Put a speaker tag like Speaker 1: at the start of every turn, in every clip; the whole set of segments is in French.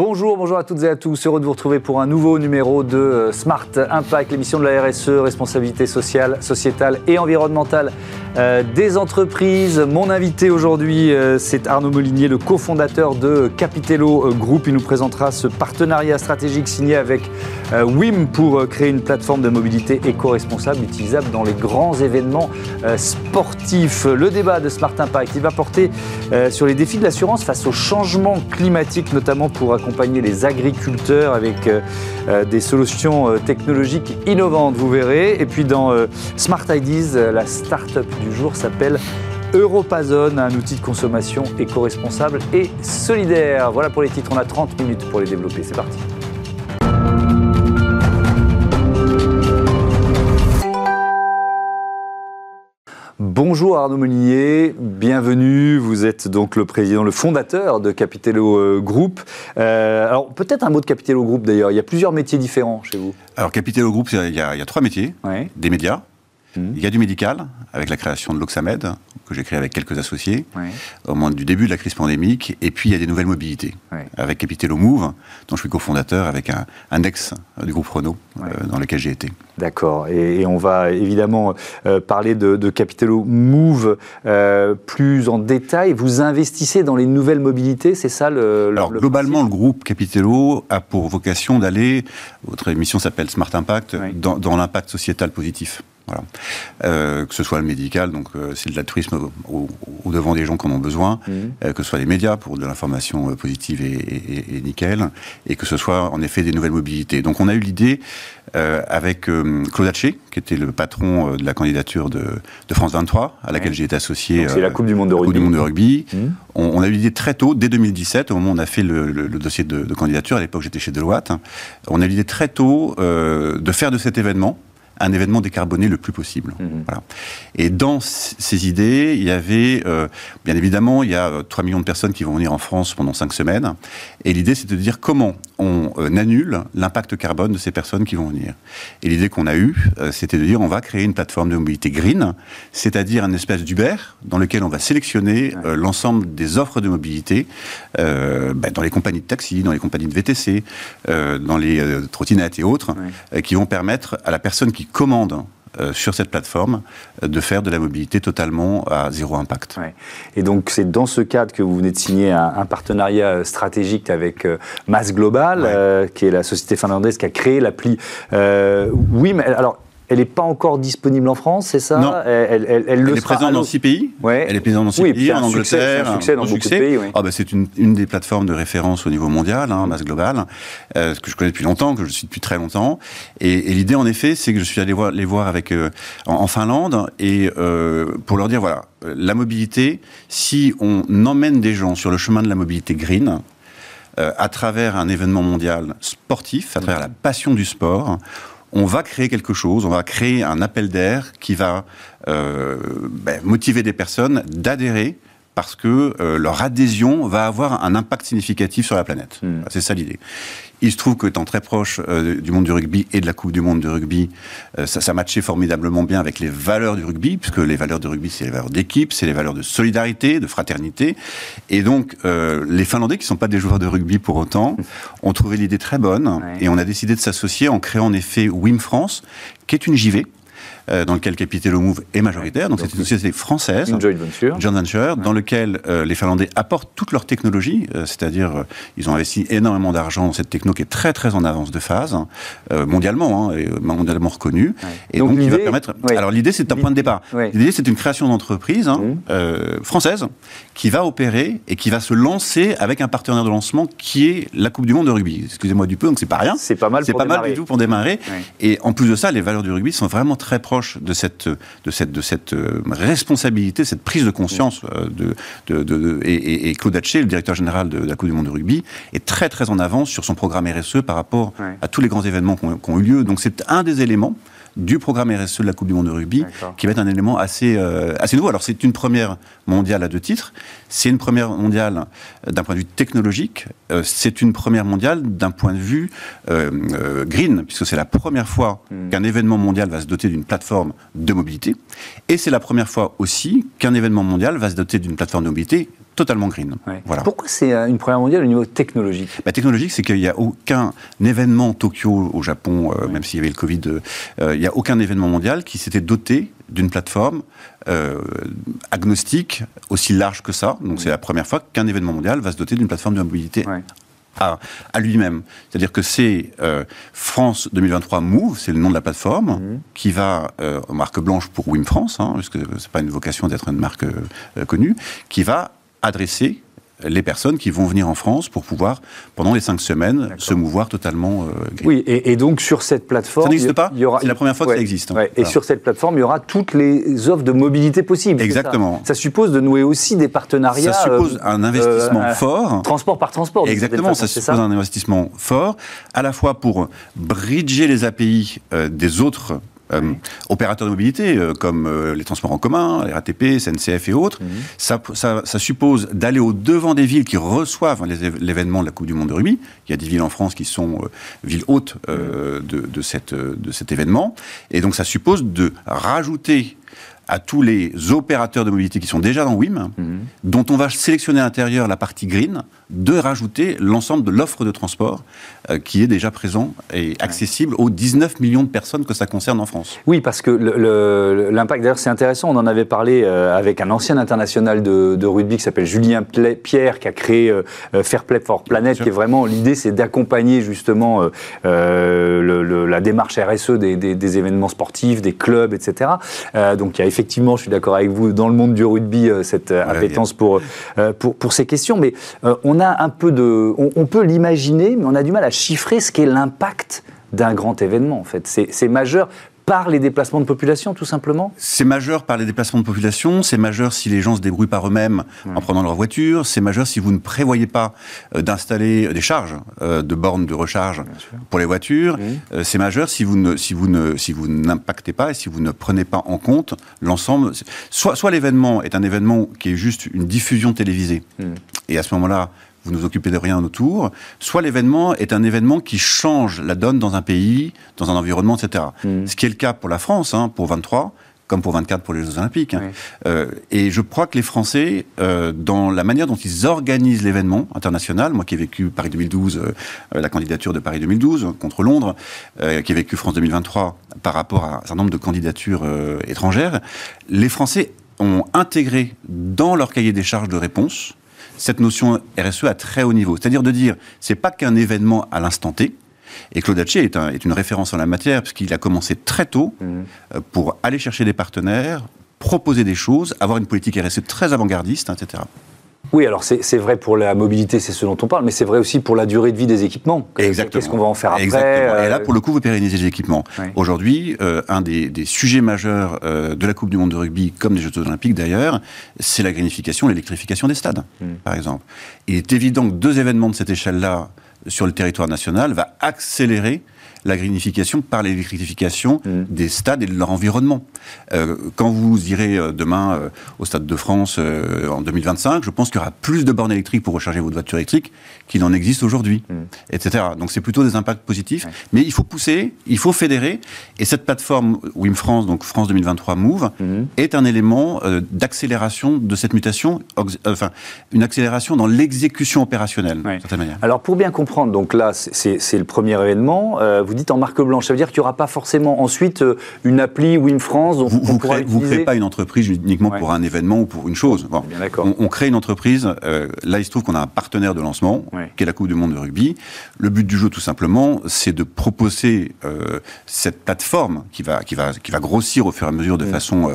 Speaker 1: Bonjour, bonjour à toutes et à tous. Heureux de vous retrouver pour un nouveau numéro de euh, Smart Impact, l'émission de la RSE, responsabilité sociale, sociétale et environnementale euh, des entreprises. Mon invité aujourd'hui, euh, c'est Arnaud Molinier, le cofondateur de Capitello Group. Il nous présentera ce partenariat stratégique signé avec WIM pour créer une plateforme de mobilité éco-responsable utilisable dans les grands événements sportifs. Le débat de Smart Impact, il va porter sur les défis de l'assurance face au changement climatique, notamment pour accompagner les agriculteurs avec euh, euh, des solutions euh, technologiques innovantes, vous verrez. Et puis dans Smart Ideas, la start-up du jour s'appelle Europazone, un outil de consommation éco-responsable et solidaire. Voilà pour les titres, on a 30 minutes pour les développer. C'est parti. Bonjour Arnaud Molinier, bienvenue. Vous êtes donc le président, le fondateur de Capitello euh, Group. Euh, alors peut-être un mot de Capitello Group d'ailleurs. Il y a plusieurs métiers différents chez vous.
Speaker 2: Alors Capitello Group, il y a, trois métiers. Des médias, mmh. il y a du médical avec la création de l'Oxamed, que j'ai créé avec quelques associés au moment du début de la crise pandémique. Et puis il y a des nouvelles mobilités avec Capitello Move, dont je suis cofondateur avec un, un ex du groupe Renault euh, dans lequel j'ai été.
Speaker 1: D'accord. Et, on va évidemment euh, parler de, de, Capitello Move euh, plus en détail. Vous investissez dans les nouvelles mobilités, c'est ça le,
Speaker 2: Alors globalement, le groupe Capitello a pour vocation d'aller, votre émission s'appelle Smart Impact, dans, dans l'impact sociétal positif. Voilà. Euh, que ce soit le médical, donc euh, c'est de l'altruisme au, au, devant des gens qui en ont besoin, mhm. euh, que ce soit les médias pour de l'information positive et, et, et, nickel, et que ce soit en effet des nouvelles mobilités. Donc on a eu l'idée avec Claude Haché, qui était le patron de la candidature de, de France 23, à laquelle j'ai été associé.
Speaker 1: C'est la Coupe du Monde de rugby.
Speaker 2: Du monde de rugby. Mhm. On, on, a eu l'idée très tôt, dès 2017, au moment où on a fait le, le, le dossier de, de, candidature. À l'époque, j'étais chez Deloitte. On a eu l'idée très tôt de faire de cet événement un événement décarboné le plus possible. Mhm. Voilà. Et dans ces idées, il y avait, euh, bien évidemment, il y a 3 euh, millions de personnes qui vont venir en France pendant 5 semaines. Et l'idée, c'est de dire comment on euh, annule l'impact carbone de ces personnes qui vont venir. Et l'idée qu'on a eue, c'était de dire on va créer une plateforme de mobilité green, c'est-à-dire un espèce d'Uber dans lequel on va sélectionner l'ensemble des offres de mobilité ben, dans les compagnies de taxi, dans les compagnies de VTC, dans les trottinettes et autres, qui vont permettre à la personne qui commande euh, sur cette plateforme euh, de faire de la mobilité totalement à zéro impact.
Speaker 1: Et donc c'est dans ce cadre que vous venez de signer un, partenariat stratégique avec euh, Mass Global, qui est la société finlandaise qui a créé l'appli. oui, mais alors elle n'est pas encore disponible en France, c'est ça
Speaker 2: Non. Elle, elle, elle, elle est présente dans six pays. Ouais. Elle est présente dans six pays, en Angleterre.
Speaker 1: C'est un succès dans beaucoup de pays. Oui.
Speaker 2: Ah bah c'est une, une, des plateformes de référence au niveau mondial, hein, Mass Global, euh, que je connais depuis longtemps, que je suis depuis très longtemps. Et, et l'idée, en effet, c'est que je suis allé voir, les voir avec euh, en, Finlande et euh, pour leur dire voilà, la mobilité, si on emmène des gens sur le chemin de la mobilité green, euh, à travers un événement mondial sportif, à travers la passion du sport on va créer quelque chose, on va créer un appel d'air qui va euh, ben, motiver des personnes d'adhérer parce que euh, leur adhésion va avoir un impact significatif sur la planète. Hmm. C'est ça l'idée. Il se trouve qu'étant très proche euh, du monde du rugby et de la Coupe du monde du rugby, euh, ça, ça matchait formidablement bien avec les valeurs du rugby, puisque les valeurs du rugby, c'est les valeurs d'équipe, c'est les valeurs de solidarité, de fraternité. Et donc, les Finlandais, qui ne sont pas des joueurs de rugby pour autant, ont trouvé l'idée très bonne, et on a décidé de s'associer en créant en effet WIM France, qui est une JV, euh, dans lequel Capitello Move est majoritaire. Donc, c'est une société française,
Speaker 1: une joint venture,
Speaker 2: joint venture dans lequel euh, les Finlandais apportent toute leur technologie, euh, c'est-à-dire ils ont investi énormément d'argent dans cette techno qui est très très en avance de phase, mondialement, hein, et mondialement reconnue. Et donc, il va permettre. Alors l'idée c'est un point de départ. L'idée c'est une création d'entreprise hein, mmh. française qui va opérer et qui va se lancer avec un partenaire de lancement qui est la Coupe du Monde de rugby. Excusez-moi du peu, donc c'est pas rien.
Speaker 1: C'est pas mal.
Speaker 2: C'est pas
Speaker 1: mal
Speaker 2: du tout pour démarrer. Et en plus de ça, les valeurs du rugby sont vraiment très proches de cette, de cette, de cette euh, responsabilité, cette prise de conscience euh, de, de, et, Claude Hatché, le directeur général de, la Coupe du Monde de rugby, est très très en avance sur son programme RSE par rapport à tous les grands événements qui ont eu lieu. Donc c'est un des éléments du programme RSE de la Coupe du Monde de rugby, qui va être un élément assez, euh, assez nouveau. Alors c'est une première mondiale à deux titres, c'est une première mondiale euh, d'un point de vue technologique, euh, c'est une première mondiale d'un point de vue green, puisque c'est la première fois hmm. qu'un événement mondial va se doter d'une plateforme de mobilité, et c'est la première fois aussi qu'un événement mondial va se doter d'une plateforme de mobilité totalement green.
Speaker 1: Voilà. Pourquoi c'est euh, une première mondiale au niveau technologique?
Speaker 2: Bah, Technologique, c'est qu'il n'y a aucun événement Tokyo au Japon, euh, même s'il y avait le Covid, euh, il n'y a aucun événement mondial qui s'était doté d'une plateforme agnostique aussi large que ça. Donc c'est la première fois qu'un événement mondial va se doter d'une plateforme de mobilité à, lui-même. C'est-à-dire que c'est France 2023 Move, c'est le nom de la plateforme, mhm. qui va, marque blanche pour Wim France, hein, puisque c'est pas une vocation d'être une marque connue, qui va adresser les personnes qui vont venir en France pour pouvoir, pendant les cinq semaines, se mouvoir totalement.
Speaker 1: Euh, oui, et, donc sur cette plateforme.
Speaker 2: Ça n'existe pas C'est la première fois que ça existe.
Speaker 1: Hein. Et sur cette plateforme, il y aura toutes les offres de mobilité possibles.
Speaker 2: Exactement.
Speaker 1: Ça. suppose de nouer aussi des partenariats.
Speaker 2: Ça suppose euh, un investissement euh, fort.
Speaker 1: Transport par transport.
Speaker 2: Exactement, ça suppose un investissement fort, à la fois pour bridger les API des autres euh, opérateurs de mobilité, euh, comme euh, les transports en commun, les RATP, SNCF et autres, mhm. ça, ça, suppose d'aller au devant des villes qui reçoivent l'événement de la Coupe du Monde de rugby. Il y a des villes en France qui sont villes hautes de, de, cette, de cet événement. Et donc ça suppose de rajouter à tous les opérateurs de mobilité qui sont déjà dans WIM, mhm. dont on va sélectionner à l'intérieur la partie green, de rajouter l'ensemble de l'offre de transport euh, qui est déjà présent et accessible aux 19 millions de personnes que ça concerne en France.
Speaker 1: Oui, parce que l'impact, d'ailleurs c'est intéressant, on en avait parlé euh, avec un ancien international de, rugby qui s'appelle Julien Pierre, qui a créé euh, Fair Play for Planet, qui est vraiment, l'idée c'est d'accompagner justement la démarche RSE des, événements sportifs, des clubs, etc. donc il y a effectivement, je suis d'accord avec vous, dans le monde du rugby, cette appétence pour, pour, pour, ces questions, mais on on a un peu de, on, peut l'imaginer, mais on a du mal à chiffrer ce qu'est l'impact d'un grand événement. En fait, c'est majeur par les déplacements de population, tout simplement
Speaker 2: C'est majeur par les déplacements de population, c'est majeur si les gens se débrouillent par eux-mêmes en prenant leur voiture, c'est majeur si vous ne prévoyez pas euh, d'installer des charges euh, de bornes de recharge pour les voitures, euh, c'est majeur si vous ne, si vous ne, si vous n'impactez pas et si vous ne prenez pas en compte l'ensemble. Soit, soit l'événement est un événement qui est juste une diffusion télévisée, mm. et à ce moment-là, vous ne vous occupez de rien autour, soit l'événement est un événement qui change la donne dans un pays, dans un environnement, etc. Mm. Ce qui est le cas pour la France, hein, pour 23, comme pour 24 pour les Jeux Olympiques. Hein. Euh, et je crois que les Français, euh, dans la manière dont ils organisent l'événement international, moi qui ai vécu Paris 2012, euh, la candidature de Paris 2012 contre Londres, qui ai vécu France 2023 par rapport à un certain nombre de candidatures étrangères, les Français ont intégré dans leur cahier des charges de réponse cette notion RSE à très haut niveau. C'est-à-dire de dire, c'est pas qu'un événement à l'instant T, et Claude Haché est, est, une référence en la matière, puisqu'il a commencé très tôt mmh. euh, pour aller chercher des partenaires, proposer des choses, avoir une politique RSE très avant-gardiste, etc.
Speaker 1: Oui, alors c'est vrai pour la mobilité, c'est ce dont on parle, mais c'est vrai aussi pour la durée de vie des équipements.
Speaker 2: Exactement.
Speaker 1: Qu'est-ce qu'on va en faire après
Speaker 2: Exactement. Et là, euh, pour le coup, vous pérennisez les équipements. Aujourd'hui, euh, un des, sujets majeurs euh, de la Coupe du Monde de rugby, comme des Jeux olympiques d'ailleurs, c'est la granification, l'électrification des stades, hmm. par exemple. Il est évident que deux événements de cette échelle-là sur le territoire national va accélérer la greenification par l'électrification mm. des stades et de leur environnement. Euh, quand vous irez euh, demain euh, au Stade de France en 2025, je pense qu'il y aura plus de bornes électriques pour recharger votre voiture électrique qu'il en existe aujourd'hui, mm. etc. Donc c'est plutôt des impacts positifs. Mais il faut pousser, il faut fédérer. Et cette plateforme WIM France, donc France 2023 Move, mm. est un élément d'accélération de cette mutation, enfin une accélération dans l'exécution opérationnelle, d'une certaine manière.
Speaker 1: Alors pour bien comprendre, donc là c'est le premier événement vous dites en marque blanche, ça veut dire qu'il n'y aura pas forcément ensuite euh, une appli Wim France
Speaker 2: dont vous, ne créez, pas une entreprise uniquement pour un événement ou pour une chose. on, crée une entreprise. Euh, là, il se trouve qu'on a un partenaire de lancement, qui est la Coupe du Monde de rugby. Le but du jeu, tout simplement, c'est de proposer euh, cette plateforme qui va, qui, va, qui va grossir au fur et à mesure de façon,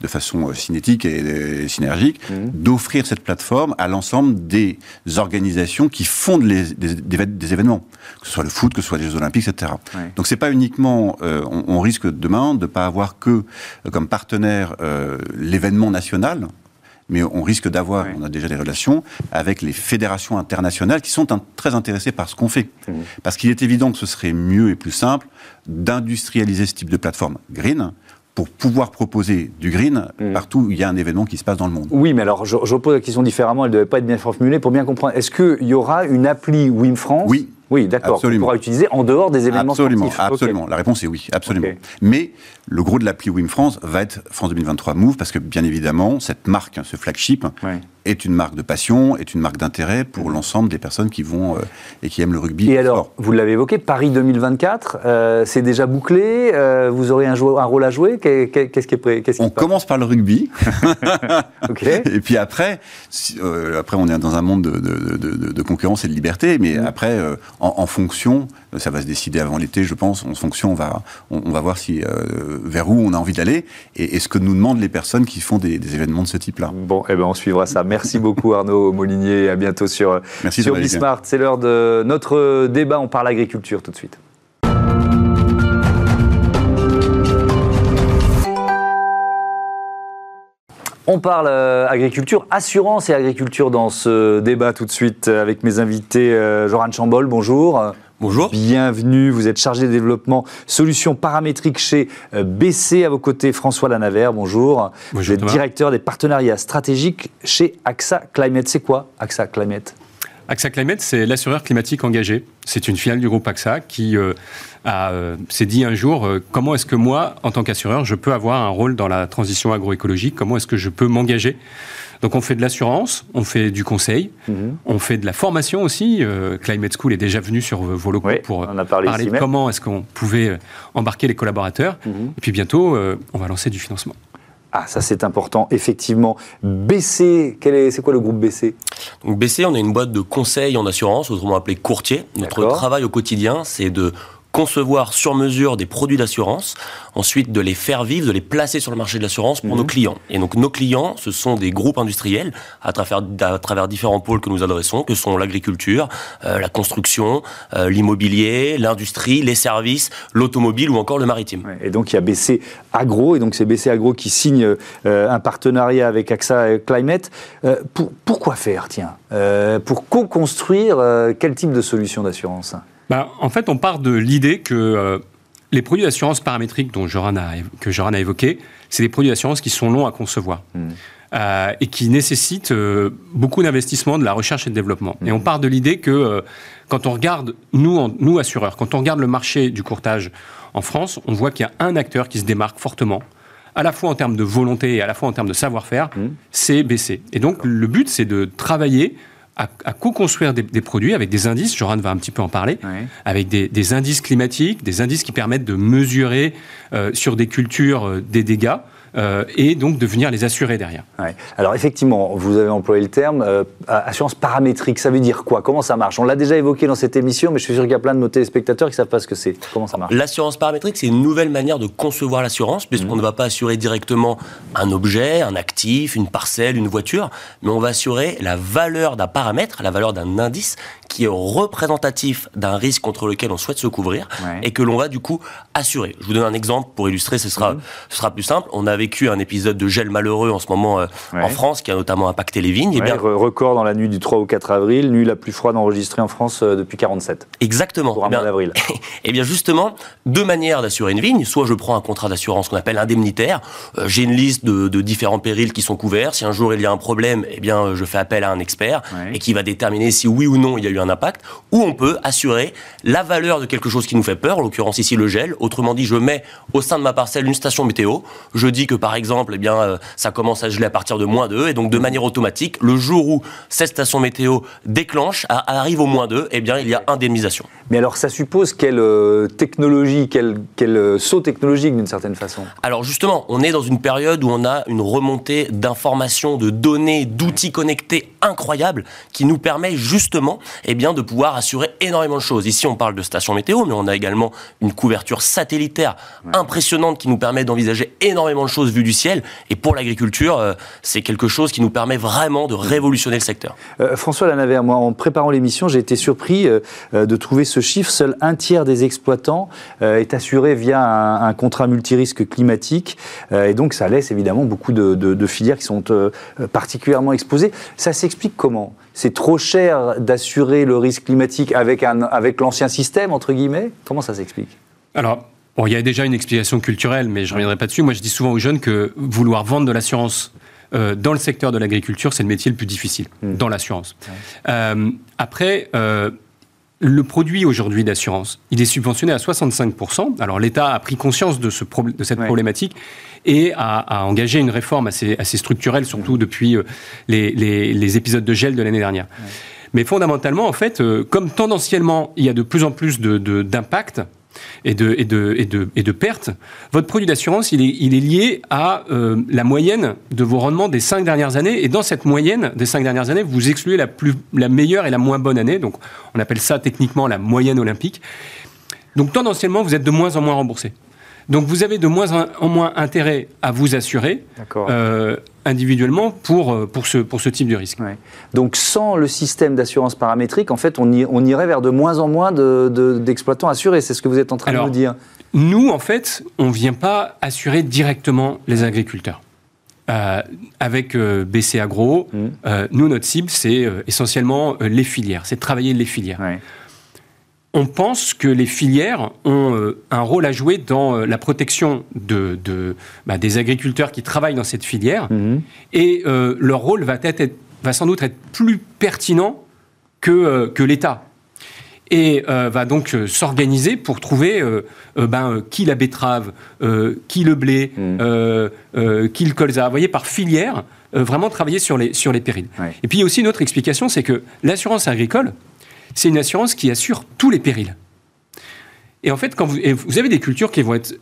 Speaker 2: de façon cinétique et, synergique, d'offrir cette plateforme à l'ensemble des organisations qui fondent les, des, des, événements, que ce soit le foot, que ce soit les Jeux Olympiques, etc. Donc c'est pas uniquement, euh, on, risque demain de ne pas avoir que euh, comme partenaire euh, l'événement national, mais on risque d'avoir, on a déjà des relations avec les fédérations internationales qui sont très intéressées par ce qu'on fait. Mmh. Parce qu'il est évident que ce serait mieux et plus simple d'industrialiser ce type de plateforme green pour pouvoir proposer du green mmh. partout où il y a un événement qui se passe dans le monde.
Speaker 1: Oui, mais alors je, je pose la question différemment, elle ne devait pas être bien formulée pour bien comprendre. Est-ce qu'il y aura une appli Wim France
Speaker 2: Oui,
Speaker 1: oui, d'accord. On pourra utiliser en dehors des événements
Speaker 2: absolument,
Speaker 1: sportifs.
Speaker 2: Absolument. La réponse est oui, absolument. Mais le gros de l'appli Wim France va être France 2023 Move parce que bien évidemment, cette marque, ce flagship, est une marque de passion, est une marque d'intérêt pour l'ensemble des personnes qui vont et qui aiment le rugby.
Speaker 1: Et alors, vous l'avez évoqué, Paris 2024, c'est déjà bouclé. vous aurez un, un, rôle à jouer. Qu'est-ce qui est prêt
Speaker 2: On commence par le rugby. Et puis après, après on est dans un monde de, concurrence et de liberté, mais mm. après, en, fonction, ça va se décider avant l'été, je pense. En fonction, on va, on, va voir si vers où on a envie d'aller et, ce que nous demandent les personnes qui font des, événements de ce type-là.
Speaker 1: Bon, eh ben on suivra ça. Merci beaucoup Arnaud Molinier. À bientôt sur, Merci sur Bismart. C'est l'heure de notre débat. On parle agriculture tout de suite. On parle euh, agriculture, assurance et agriculture dans ce débat tout de suite avec mes invités. Euh, Joran Chambol, bonjour.
Speaker 3: Bonjour.
Speaker 1: Bienvenue, vous êtes chargé de développement solutions paramétriques chez euh, BC. À vos côtés, François Lanavert, bonjour. bonjour vous êtes directeur des partenariats stratégiques chez AXA Climate. C'est quoi AXA Climate?
Speaker 3: AXA Climate, c'est l'assureur climatique engagé. C'est une filiale du groupe AXA qui euh, euh, s'est dit un jour comment est-ce que moi, en tant qu'assureur, je peux avoir un rôle dans la transition agroécologique? Comment est-ce que je peux m'engager? Donc on fait de l'assurance, on fait du conseil, mhm. on fait de la formation aussi. Euh, Climate School est déjà venu sur vos locaux pour parler de comment est-ce qu'on pouvait euh, embarquer les collaborateurs. Mhm. Et puis bientôt, euh, on va lancer du financement.
Speaker 1: Ah, ça c'est important, effectivement. BC, c'est quoi le groupe BC
Speaker 4: Donc BC, on est une boîte de conseil en assurance, autrement appelée courtier. Notre travail au quotidien, c'est de concevoir sur mesure des produits d'assurance, ensuite de les faire vivre, de les placer sur le marché de l'assurance pour nos mhm. clients. Et donc nos clients, ce sont des groupes industriels à travers, à travers différents pôles que nous adressons, que sont l'agriculture, euh, la construction, euh, l'immobilier, l'industrie, les services, l'automobile ou encore le maritime.
Speaker 1: et donc il y a BC Agro, et donc c'est BC Agro qui signe euh, un partenariat avec AXA Climate. Pour, pourquoi faire, tiens? Pour co-construire quel type de solution d'assurance?
Speaker 3: Bah, en fait, on part de l'idée que euh, les produits d'assurance paramétrique dont Joran a, que Joran a évoqué, c'est des produits d'assurance qui sont longs à concevoir. Hmm. Euh, et qui nécessitent euh, beaucoup d'investissement de la recherche et de développement. Et on hmm. part de l'idée que quand on regarde, nous, nous assureurs, quand on regarde le marché du courtage en France, on voit qu'il y a un acteur qui se démarque fortement, à la fois en termes de volonté et à la fois en termes de savoir-faire, hmm. c'est BC. Et donc le but, c'est de travailler à, co-construire des, produits avec des indices, Joran va un petit peu en parler, avec des, indices climatiques, des indices qui permettent de mesurer euh, sur des cultures euh, des dégâts. Euh, et donc de venir les assurer derrière.
Speaker 1: Alors effectivement, vous avez employé le terme euh, assurance paramétrique. Ça veut dire quoi? Comment ça marche? On l'a déjà évoqué dans cette émission, mais je suis sûr qu'il y a plein de nos téléspectateurs qui ne savent pas ce que c'est. Comment ça marche?
Speaker 4: L'assurance paramétrique, c'est une nouvelle manière de concevoir l'assurance, puisqu'on mmh. ne va pas assurer directement un objet, un actif, une parcelle, une voiture, mais on va assurer la valeur d'un paramètre, la valeur d'un indice qui est représentatif d'un risque contre lequel on souhaite se couvrir et que l'on va du coup assurer. Je vous donne un exemple pour illustrer, ce sera, mmh. ce sera plus simple. On avait vécu un épisode de gel malheureux en ce moment euh, en France, qui a notamment impacté les vignes.
Speaker 1: et bien, record dans la nuit du 3 au 4 avril, nuit la plus froide enregistrée en France euh, depuis 47.
Speaker 4: Exactement.
Speaker 1: Pour un mois d'avril.
Speaker 4: et bien justement, deux manières d'assurer une vigne. Soit je prends un contrat d'assurance qu'on appelle indemnitaire. Euh, j'ai une liste de, différents périls qui sont couverts. Si un jour il y a un problème, eh bien je fais appel à un expert et qui va déterminer si oui ou non il y a eu un impact. Ou on peut assurer la valeur de quelque chose qui nous fait peur, en l'occurrence ici le gel. Autrement dit, je mets au sein de ma parcelle une station météo. Je dis que par exemple, eh bien, euh, ça commence à geler à partir de moins 2, et donc de manière automatique, le jour où cette station météo déclenche, arrive au moins 2, eh bien, il y a indemnisation.
Speaker 1: Mais alors, ça suppose quelle euh, technologie, quel, quel euh, saut technologique d'une certaine façon?
Speaker 4: Alors justement, on est dans une période où on a une remontée d'informations, de données, d'outils connectés incroyables qui nous permet justement eh bien, de pouvoir assurer énormément de choses. Ici, on parle de stations météo, mais on a également une couverture satellitaire impressionnante qui nous permet d'envisager énormément de choses vue du ciel. Et pour l'agriculture, euh, c'est quelque chose qui nous permet vraiment de révolutionner le secteur.
Speaker 1: Euh, François Lanavert, moi, en préparant l'émission, j'ai été surpris euh, de trouver ce chiffre. Seul un tiers des exploitants est assuré via un, contrat multirisque climatique. et donc, ça laisse évidemment beaucoup de, filières qui sont particulièrement exposées. Ça s'explique comment? C'est trop cher d'assurer le risque climatique avec, un, avec l'ancien système, entre guillemets? Comment ça s'explique?
Speaker 3: Alors, Bon, il y a déjà une explication culturelle, mais je ne reviendrai pas dessus. Moi, je dis souvent aux jeunes que vouloir vendre de l'assurance euh, dans le secteur de l'agriculture, c'est le métier le plus difficile, mmh. dans l'assurance. Euh, après, euh, le produit aujourd'hui d'assurance, il est subventionné à 65%. Alors l'État a pris conscience de, ce de cette problématique et à, engager une réforme assez, assez structurelle, surtout depuis les, les, épisodes de gel de l'année dernière. Mais fondamentalement, en fait, comme tendanciellement, il y a de plus en plus d'impact, de, et de, pertes, votre produit d'assurance, il est, lié à euh, la moyenne de vos rendements des cinq dernières années. Et dans cette moyenne des cinq dernières années, vous excluez la, la meilleure et la moins bonne année. Donc, on appelle ça techniquement la moyenne olympique. Donc, tendanciellement, vous êtes de moins en moins remboursé. Donc vous avez de moins en moins intérêt à vous assurer euh, individuellement pour, euh, pour, ce, pour ce type de risque.
Speaker 1: Donc sans le système d'assurance paramétrique, en fait, on, on, irait vers de moins en moins d'exploitants assurés. C'est ce que vous êtes en train de nous dire.
Speaker 3: Nous, en fait, on ne vient pas assurer directement les agriculteurs. Euh, avec BC Agro, mmh. nous, notre cible, c'est essentiellement les filières, c'est travailler les filières on pense que les filières ont euh, un rôle à jouer dans euh, la protection de, bah, des agriculteurs qui travaillent dans cette filière. Mhm. Et euh, leur rôle va, être, va sans doute être plus pertinent que, que l'État. Et va donc s'organiser pour trouver ben, qui la betterave, qui le blé, mhm. qui le colza. Vous voyez, par filière, vraiment travailler sur les, sur les périls. Et puis il y a aussi une autre explication, c'est que l'assurance agricole, c'est une assurance qui assure tous les périls. Et en fait, quand vous, vous avez des cultures qui vont être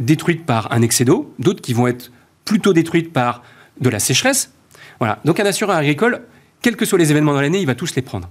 Speaker 3: détruites par un excès d'eau, d'autres qui vont être plutôt détruites par de la sécheresse. Voilà. Donc un assureur agricole, quels que soient les événements dans l'année, il va tous les prendre.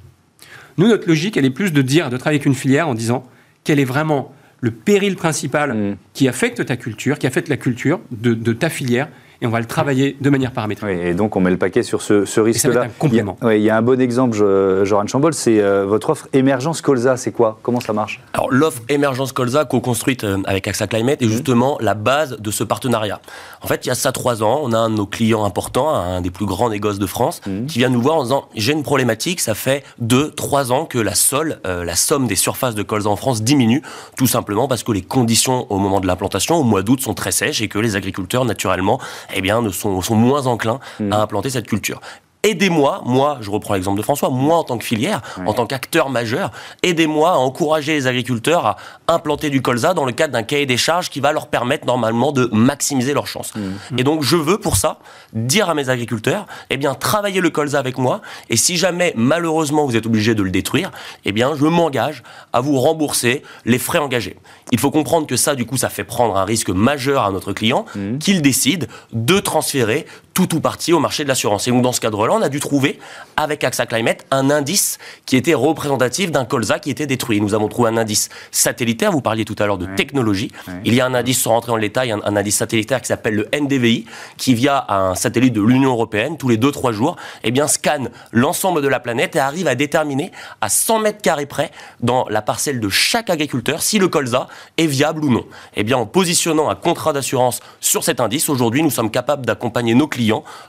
Speaker 3: Nous, notre logique, elle est plus de dire, de travailler avec une filière en disant quel est vraiment le péril principal mmh. qui affecte ta culture, qui affecte la culture de ta filière, et on va le travailler de manière paramétrique.
Speaker 1: et donc on met le paquet sur ce, risque-là.
Speaker 3: un complément.
Speaker 1: Il, il y a un bon exemple, Joran Chambol, c'est euh, votre offre Émergence Colza. C'est quoi? Comment ça marche?
Speaker 4: Alors l'offre Émergence Colza, co-construite euh, avec AXA Climate, est mmh. justement la base de ce partenariat. En fait, il y a ça trois ans, on a un de nos clients importants, un des plus grands négoces de France, mmh. qui vient nous voir en disant j'ai une problématique, ça fait deux, trois ans que la sol, euh, la somme des surfaces de colza en France diminue, tout simplement parce que les conditions au moment de l'implantation, au mois d'août, sont très sèches et que les agriculteurs, naturellement, eh bien, ne sont, sont moins enclins à mm. implanter cette culture aidez-moi, moi, je reprends l'exemple de François, moi en tant que filière, en tant qu'acteur majeur, aidez-moi à encourager les agriculteurs à implanter du colza dans le cadre d'un cahier des charges qui va leur permettre normalement de maximiser leurs chances. Mm. Et donc je veux pour ça dire à mes agriculteurs, eh bien travaillez le colza avec moi et si jamais malheureusement vous êtes obligé de le détruire, eh bien je m'engage à vous rembourser les frais engagés. Il faut comprendre que ça du coup ça fait prendre un risque majeur à notre client mm. qu'il décide de transférer tout ou partie au marché de l'assurance. Et donc dans ce cadre-là, on a dû trouver avec AXA Climate un indice qui était représentatif d'un colza qui était détruit. Nous avons trouvé un indice satellitaire, vous parliez tout à l'heure de technologie. Il y a un indice, sans rentrer dans le détail, un, un indice satellitaire qui s'appelle le NDVI, qui via un satellite de l'Union Européenne, tous les 2-3 jours, eh bien, scanne l'ensemble de la planète et arrive à déterminer à 100 mètres carrés près, dans la parcelle de chaque agriculteur, si le colza est viable ou non. Eh bien, en positionnant un contrat d'assurance sur cet indice, aujourd'hui, nous sommes capables d'accompagner nos clients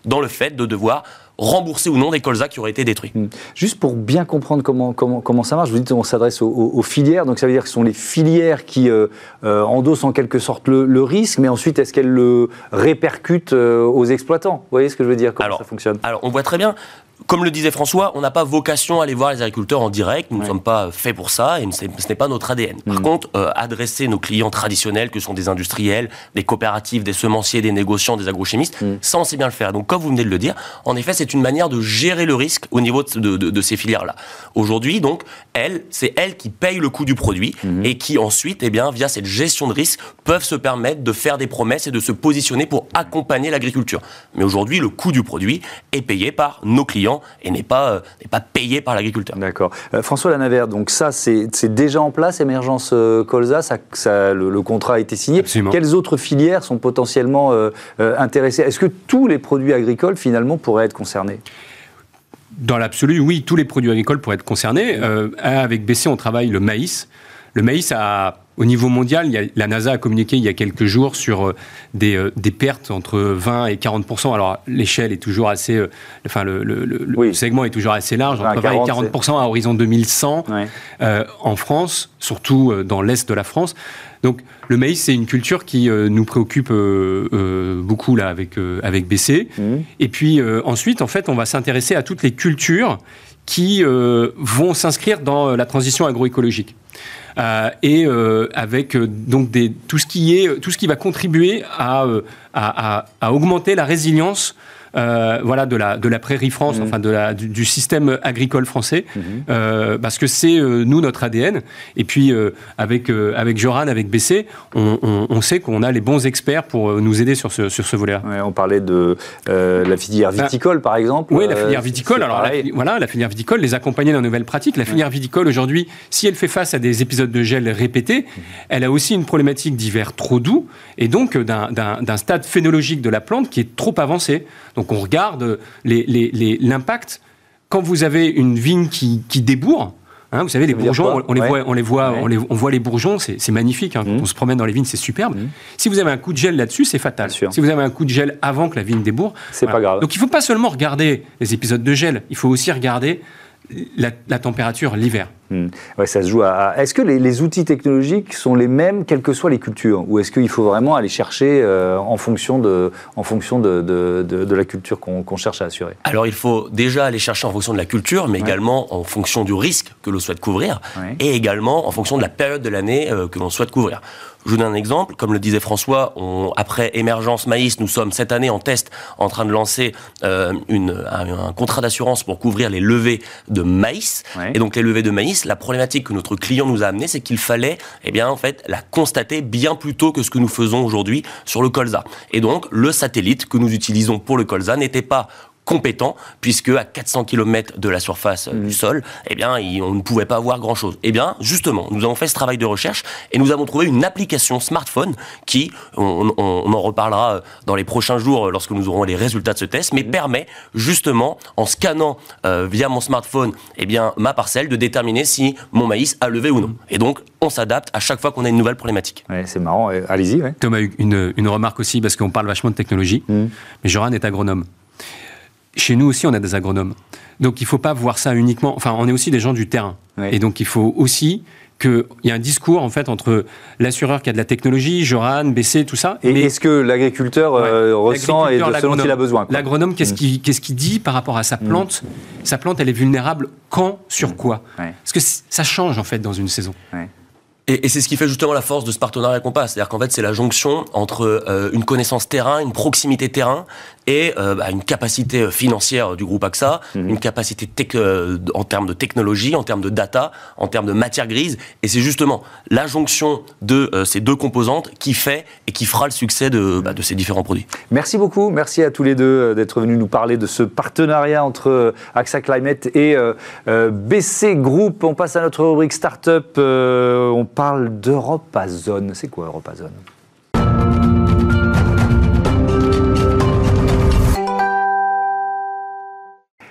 Speaker 4: dans le fait de devoir rembourser ou non des colzas qui auraient été détruits. Hmm.
Speaker 1: Juste pour bien comprendre comment, comment, comment ça marche, vous dites qu'on s'adresse aux, filières, donc ça veut dire que ce sont les filières qui euh, euh, endossent en quelque sorte le, risque, mais ensuite est-ce qu'elles le répercutent euh, aux exploitants? Vous voyez ce que je veux dire Comment ça fonctionne?
Speaker 4: Alors on voit très bien, comme le disait François, on n'a pas vocation à aller voir les agriculteurs en direct. Nous ne sommes pas faits pour ça et ce n'est pas notre ADN. Par mm. contre, euh, adresser nos clients traditionnels, que sont des industriels, des coopératives, des semenciers, des négociants, des agrochimistes, mm. ça, on sait bien le faire. Donc, comme vous venez de le dire, en effet, c'est une manière de gérer le risque au niveau de, ces filières-là. Aujourd'hui, donc, elles, c'est elles qui payent le coût du produit mm. et qui ensuite, eh bien, via cette gestion de risque, peuvent se permettre de faire des promesses et de se positionner pour accompagner l'agriculture. Mais aujourd'hui, le coût du produit est payé par nos clients et n'est pas, euh, pas payé par l'agriculteur.
Speaker 1: D'accord. Euh, François Lanavert, donc ça, c'est déjà en place, émergence euh, colza, ça, ça, le, contrat a été signé. Quelles autres filières sont potentiellement intéressées? Est-ce que tous les produits agricoles, finalement, pourraient être concernés?
Speaker 3: Dans l'absolu, oui, tous les produits agricoles pourraient être concernés. avec BC, on travaille le maïs. Le maïs a au niveau mondial, la NASA a communiqué il y a quelques jours sur euh, euh, des, pertes entre 20 et 40% Alors l'échelle est toujours assez, euh, enfin le, segment est toujours assez large, entre 20 et 40 à horizon 2100 en France, surtout dans l'est de la France. Donc le maïs, c'est une culture qui nous préoccupe beaucoup là avec avec BC. Mmh. Et puis ensuite, en fait, on va s'intéresser à toutes les cultures qui vont s'inscrire dans la transition agroécologique. et avec donc des, tout ce qui est tout ce qui va contribuer à augmenter la résilience euh, voilà, de la, de la prairie France, mhm. enfin de la, du, système agricole français, mhm. euh, parce que c'est euh, nous notre ADN. Et puis avec avec Joran, avec BC, on, on, sait qu'on a les bons experts pour nous aider sur ce sur ce volet-là.
Speaker 1: on parlait de la filière ben, viticole, par exemple.
Speaker 3: Oui, la filière viticole. Alors voilà, la filière viticole, les accompagner dans de nouvelles pratiques. La filière viticole aujourd'hui, si elle fait face à des épisodes de gel répétés, mhm. elle a aussi une problématique d'hiver trop doux et donc d'un stade phénologique de la plante qui est trop avancé. Donc on regarde l'impact. Quand vous avez une vigne qui, débourre, hein, vous savez, les bourgeons, on, les voit, on les voit, on, voit les bourgeons, c'est magnifique. Hein, mmh. on se promène dans les vignes, c'est superbe. Mmh. Si vous avez un coup de gel là-dessus, c'est fatal. Si vous avez un coup de gel avant que la vigne débourre,
Speaker 1: c'est pas grave.
Speaker 3: Donc il ne faut pas seulement regarder les épisodes de gel, il faut aussi regarder la température l'hiver.
Speaker 1: Hmm. Ouais, ça se joue à. Est-ce que les, outils technologiques sont les mêmes, quelles que soient les cultures Ou est-ce qu'il faut vraiment aller chercher euh, en fonction de, en fonction de, de, la culture qu'on cherche à assurer?
Speaker 4: Alors, il faut déjà aller chercher en fonction de la culture, mais également en fonction du risque que l'on souhaite couvrir, et également en fonction de la période de l'année euh, que l'on souhaite couvrir. Je vous donne un exemple. Comme le disait François, on, après émergence maïs, nous sommes cette année en test en train de lancer euh, une, un, contrat d'assurance pour couvrir les levées de maïs. Et donc les levées de maïs, la problématique que notre client nous a amené, c'est qu'il fallait, eh bien, en fait, la constater bien plus tôt que ce que nous faisons aujourd'hui sur le colza. Et donc le satellite que nous utilisons pour le colza n'était pas compétent, puisque à 400 km de la surface euh, du mmh. sol, eh bien, on ne pouvait pas voir grand-chose. Eh bien, justement, nous avons fait ce travail de recherche et nous avons trouvé une application smartphone qui, on, en reparlera euh, dans les prochains jours euh, lorsque nous aurons les résultats de ce test, mais mmh. permet justement, en scannant via mon smartphone, eh bien, ma parcelle, de déterminer si mon maïs a levé ou non. Et donc, on s'adapte à chaque fois qu'on a une nouvelle problématique.
Speaker 1: Ouais, c'est marrant. Allez-y.
Speaker 3: Thomas, une, une remarque aussi, parce qu'on parle vachement de technologie, mmh. mais Joran est agronome chez nous aussi, on a des agronomes. Donc il ne faut pas voir ça uniquement. Enfin, on est aussi des gens du terrain. Et donc il faut aussi qu'il y ait un discours en fait entre l'assureur qui a de la technologie, Joran, BC, tout ça.
Speaker 1: Et est-ce que l'agriculteur euh, ressent et de ce dont il a besoin
Speaker 3: L'agronome, qu'est-ce mm. qu'il ce dit par rapport à sa mm. plante? Sa plante, elle est vulnérable quand, sur mm. quoi? Parce que ça change en fait dans une saison.
Speaker 4: Et, c'est ce qui fait justement la force de ce partenariat qu'on passe. C'est-à-dire qu'en fait, c'est la jonction entre euh, une connaissance terrain, une proximité terrain et euh, bah, une capacité euh, financière du groupe AXA, mhm. une capacité en termes de technologie, en termes de data, en termes de matière grise. Et c'est justement la jonction de ces deux composantes qui fait et qui fera le succès de, bah, de ces différents produits.
Speaker 1: Merci beaucoup. Merci à tous les deux d'être venus nous parler de ce partenariat entre AXA Climate et BC Group. On passe à notre rubrique Startup. on parle d'Europazone. C'est quoi Europazone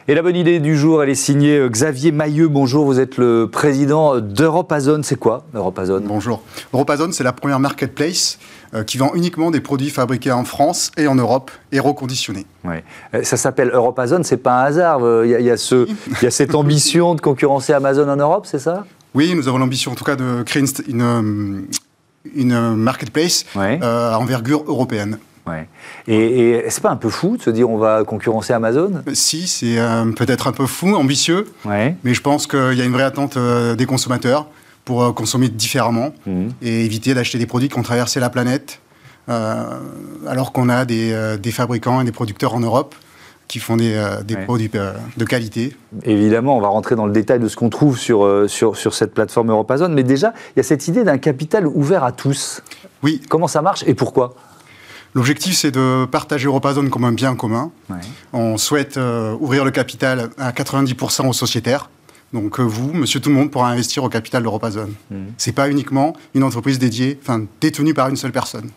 Speaker 1: Et la bonne idée du jour, elle est signée euh, Xavier Mailleux. Bonjour, vous êtes le président d'Europazone. C'est quoi Europazone
Speaker 5: Bonjour. Europazone, c'est la première marketplace euh, qui vend uniquement des produits fabriqués en France et en Europe et reconditionnés.
Speaker 1: Ouais. Euh, ça s'appelle Europazone, c'est pas un hasard. Il y, a, ce, il y a cette ambition de concurrencer Amazon en Europe, c'est ça?
Speaker 5: Oui, nous avons l'ambition en tout cas de créer une, une, marketplace euh, à envergure européenne.
Speaker 1: Ouais. Et, et c'est pas un peu fou de se dire on va concurrencer Amazon?
Speaker 5: Si, c'est euh, peut-être un peu fou, ambitieux, ouais. mais je pense qu'il y a une vraie attente euh, des consommateurs pour consommer différemment mmh. et éviter d'acheter des produits qui ont traversé la planète, alors qu'on a des, des, fabricants et des producteurs en Europe qui font des, euh, produits euh, de qualité.
Speaker 1: Évidemment, on va rentrer dans le détail de ce qu'on trouve sur, euh, sur, sur, cette plateforme Europazone, mais déjà, il y a cette idée d'un capital ouvert à tous.
Speaker 5: Oui.
Speaker 1: Comment ça marche et pourquoi?
Speaker 5: L'objectif, c'est de partager Europazone comme un bien commun. On souhaite ouvrir le capital à 90% aux sociétaires. Donc euh, vous, monsieur tout le monde, pourra investir au capital d'Europazone. Ce hmm. C'est pas uniquement une entreprise dédiée, enfin détenue par une seule personne.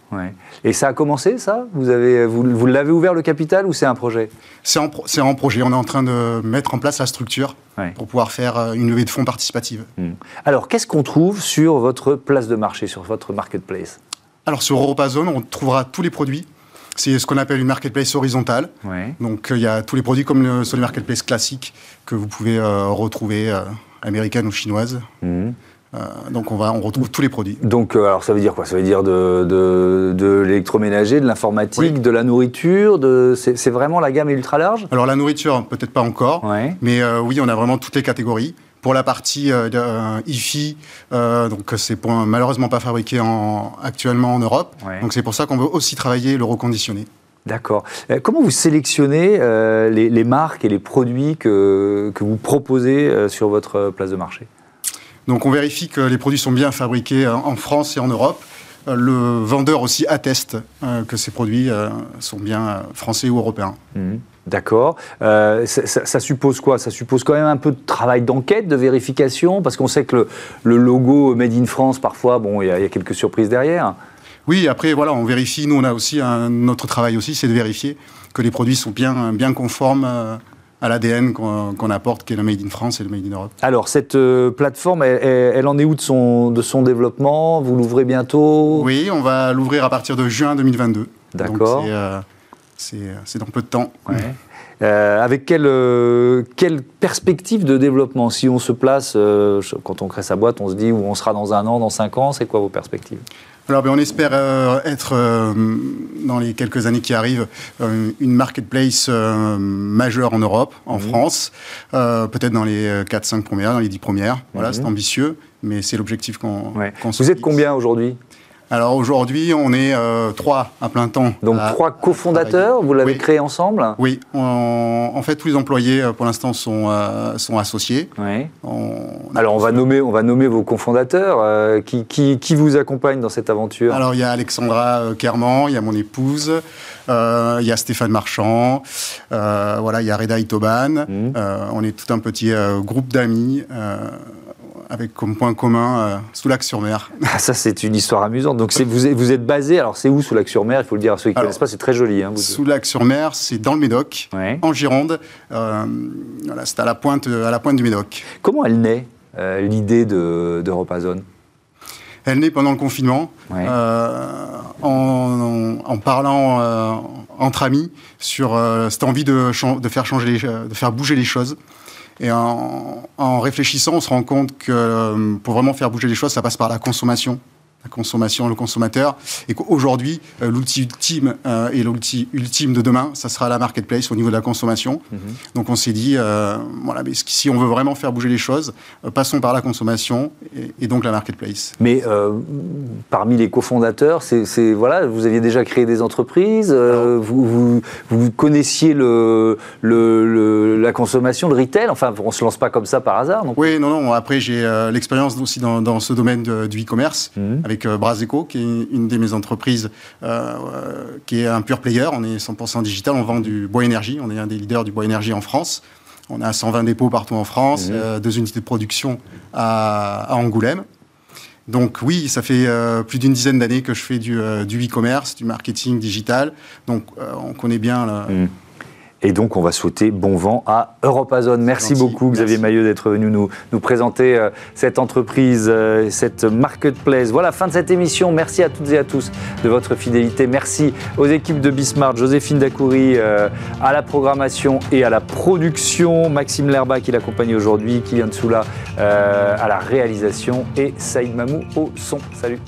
Speaker 1: Et ça a commencé, ça? Vous avez, vous, l'avez ouvert le capital ou c'est un projet?
Speaker 5: C'est en, en, projet. On est en train de mettre en place la structure pour pouvoir faire euh, une levée de fonds participative. Hmm.
Speaker 1: Alors, qu'est-ce qu'on trouve sur votre place de marché, sur votre marketplace?
Speaker 5: Alors sur Europazone, on trouvera tous les produits c'est ce qu'on appelle une marketplace horizontale. Donc euh, il y a tous les produits comme le, sur les marketplaces classiques que vous pouvez euh, retrouver, euh, américaines ou chinoises. Mhm. donc on, va, on retrouve tous les produits.
Speaker 1: Donc alors ça veut dire quoi? Ça veut dire de, de, l'électroménager, de l'informatique, de la nourriture C'est vraiment la gamme ultra large?
Speaker 5: Alors la nourriture, peut-être pas encore, mais oui, on a vraiment toutes les catégories. Pour la partie euh, IFI, donc c'est malheureusement pas fabriqué en, actuellement en Europe. Donc c'est pour ça qu'on veut aussi travailler le reconditionné.
Speaker 1: D'accord. Euh, comment vous sélectionnez euh, les, marques et les produits que, que vous proposez euh, sur votre place de marché?
Speaker 5: Donc on vérifie que les produits sont bien fabriqués en France et en Europe. Le vendeur aussi atteste que ces produits sont bien français ou européens.
Speaker 1: Mmh. D'accord. ça, suppose quoi? Ça suppose quand même un peu de travail d'enquête, de vérification, parce qu'on sait que le, logo Made in France, parfois, bon, il y, a quelques surprises derrière.
Speaker 5: Oui, après, voilà, on vérifie. Nous, on a aussi un, notre travail aussi, c'est de vérifier que les produits sont bien, bien conformes euh, à l'ADN qu'on apporte, qui est le Made in France et le Made in Europe.
Speaker 1: Alors, cette euh, plateforme, elle, en est où de son, de son développement? Vous l'ouvrez bientôt?
Speaker 5: Oui, on va l'ouvrir à partir de juin 2022.
Speaker 1: D'accord.
Speaker 5: Euh, c'est dans peu de temps.
Speaker 1: avec quelle, quelle, perspective de développement Si on se place, quand on crée sa boîte, on se dit où on sera dans un an, dans cinq ans, c'est quoi vos perspectives?
Speaker 5: Alors, ben, on espère euh, être, euh, dans les quelques années qui arrivent, euh, une marketplace majeure en Europe, en mhm. France, peut-être dans les 4-5 premières, dans les 10 premières. Voilà, mhm. c'est ambitieux, mais c'est l'objectif qu'on
Speaker 1: ouais. Vous êtes combien aujourd'hui?
Speaker 5: Alors aujourd'hui, on est euh, trois à plein temps.
Speaker 1: Donc trois cofondateurs, vous l'avez créé ensemble
Speaker 5: Oui, en fait tous les employés euh, pour l'instant sont, euh, sont associés.
Speaker 1: Oui. Alors on va, nommer, on va nommer vos cofondateurs. qui, qui, qui, vous accompagne dans cette aventure?
Speaker 5: Alors il y a Alexandra Kerman, il y a mon épouse, il y a Stéphane Marchand, voilà, il y a Reda Itoban. Mmh. on est tout un petit groupe d'amis avec comme point commun euh, Soulac-sur-Mer.
Speaker 1: Ah, ça, c'est une histoire amusante. Donc, vous, vous, êtes basé, alors c'est où Soulac-sur-Mer Il faut le dire à ceux qui ne connaissent pas, c'est très joli. Hein,
Speaker 5: Soulac-sur-Mer, c'est dans le Médoc, en Gironde. Euh, voilà, c'est à, la pointe, à la pointe du Médoc.
Speaker 1: Comment elle naît, euh, l'idée de, de Repazone
Speaker 5: elle naît pendant le confinement, en, parlant entre amis sur cette envie de, de, faire changer de faire bouger les choses. Et en, réfléchissant, on se rend compte que euh, pour vraiment faire bouger les choses, ça passe par la consommation la consommation, le consommateur, et qu'aujourd'hui, euh, l'outil ultime euh, et l'outil ultime de demain, ça sera la marketplace au niveau de la consommation. Mhm. Donc on s'est dit, euh, voilà, mais si on veut vraiment faire bouger les choses, passons par la consommation et, donc la marketplace.
Speaker 1: Mais parmi les cofondateurs, c'est voilà, vous aviez déjà créé des entreprises, vous, vous, connaissiez le, le, la consommation, le retail, enfin on se lance pas comme ça par hasard. Donc.
Speaker 5: Oui, non, non. Après j'ai l'expérience aussi dans, dans, ce domaine du e-commerce. Mhm avec euh, Braseco, qui est une de mes entreprises, euh, euh, qui est un pure player. On est 100% digital, on vend du bois énergie, on est un des leaders du bois énergie en France. On a 120 dépôts partout en France, mmh. deux unités de production à, Angoulême. Donc oui, ça fait plus d'une dizaine d'années que je fais du, e-commerce, du marketing digital. Donc on connaît bien mmh.
Speaker 1: Et donc, on va souhaiter bon vent à Europazone. Merci beaucoup, Xavier Maillot, d'être venu nous, nous présenter euh, cette entreprise, euh, cette marketplace. Voilà, fin de cette émission. Merci à toutes et à tous de votre fidélité. Merci aux équipes de Bismart, Joséphine Dacoury euh, à la programmation et à la production, Maxime Lerba qui l'accompagne aujourd'hui, Kylian Soula à la réalisation et Saïd Mamou au son. Salut